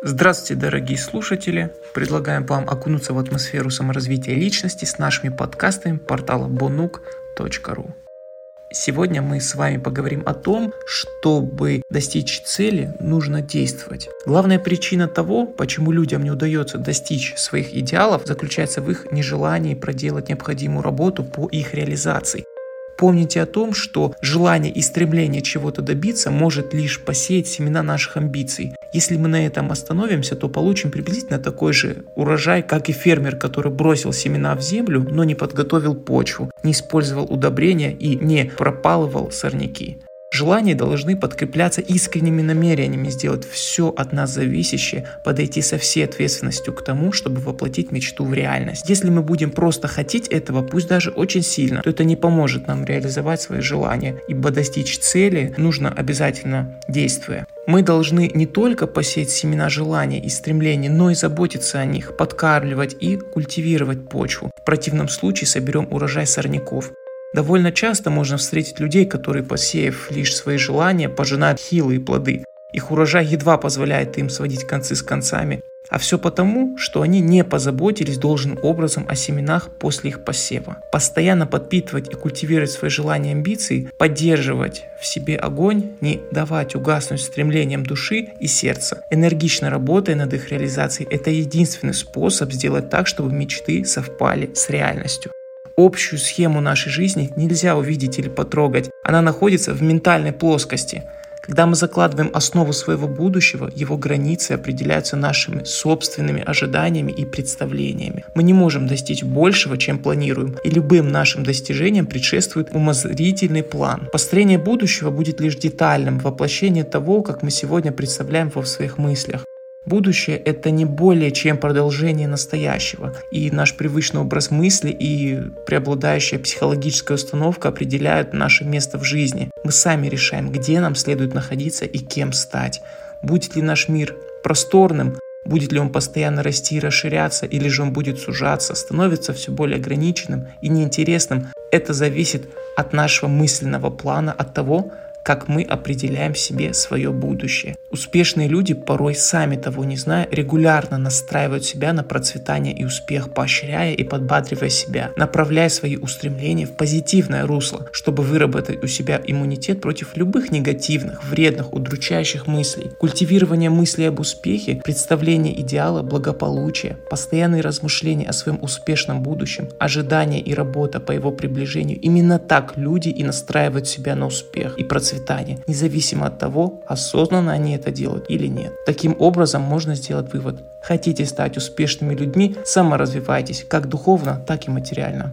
Здравствуйте, дорогие слушатели! Предлагаем вам окунуться в атмосферу саморазвития личности с нашими подкастами портала bonuk.ru. Сегодня мы с вами поговорим о том, чтобы достичь цели, нужно действовать. Главная причина того, почему людям не удается достичь своих идеалов, заключается в их нежелании проделать необходимую работу по их реализации. Помните о том, что желание и стремление чего-то добиться может лишь посеять семена наших амбиций. Если мы на этом остановимся, то получим приблизительно такой же урожай, как и фермер, который бросил семена в землю, но не подготовил почву, не использовал удобрения и не пропалывал сорняки. Желания должны подкрепляться искренними намерениями сделать все от нас зависящее, подойти со всей ответственностью к тому, чтобы воплотить мечту в реальность. Если мы будем просто хотеть этого, пусть даже очень сильно, то это не поможет нам реализовать свои желания, ибо достичь цели нужно обязательно действуя. Мы должны не только посеять семена желаний и стремлений, но и заботиться о них, подкармливать и культивировать почву. В противном случае соберем урожай сорняков. Довольно часто можно встретить людей, которые, посеяв лишь свои желания, пожинают хилые плоды. Их урожай едва позволяет им сводить концы с концами. А все потому, что они не позаботились должным образом о семенах после их посева. Постоянно подпитывать и культивировать свои желания и амбиции, поддерживать в себе огонь, не давать угаснуть стремлениям души и сердца. Энергично работая над их реализацией, это единственный способ сделать так, чтобы мечты совпали с реальностью общую схему нашей жизни нельзя увидеть или потрогать. Она находится в ментальной плоскости. Когда мы закладываем основу своего будущего, его границы определяются нашими собственными ожиданиями и представлениями. Мы не можем достичь большего, чем планируем, и любым нашим достижениям предшествует умозрительный план. Построение будущего будет лишь детальным, воплощение того, как мы сегодня представляем во своих мыслях. Будущее – это не более чем продолжение настоящего, и наш привычный образ мысли и преобладающая психологическая установка определяют наше место в жизни. Мы сами решаем, где нам следует находиться и кем стать. Будет ли наш мир просторным, будет ли он постоянно расти и расширяться, или же он будет сужаться, становится все более ограниченным и неинтересным, это зависит от нашего мысленного плана, от того, как мы определяем себе свое будущее. Успешные люди, порой сами того не зная, регулярно настраивают себя на процветание и успех, поощряя и подбадривая себя, направляя свои устремления в позитивное русло, чтобы выработать у себя иммунитет против любых негативных, вредных, удручающих мыслей. Культивирование мыслей об успехе, представление идеала благополучия, постоянные размышления о своем успешном будущем, ожидания и работа по его приближению. Именно так люди и настраивают себя на успех и процветание процветания, независимо от того, осознанно они это делают или нет. Таким образом можно сделать вывод. Хотите стать успешными людьми, саморазвивайтесь как духовно, так и материально.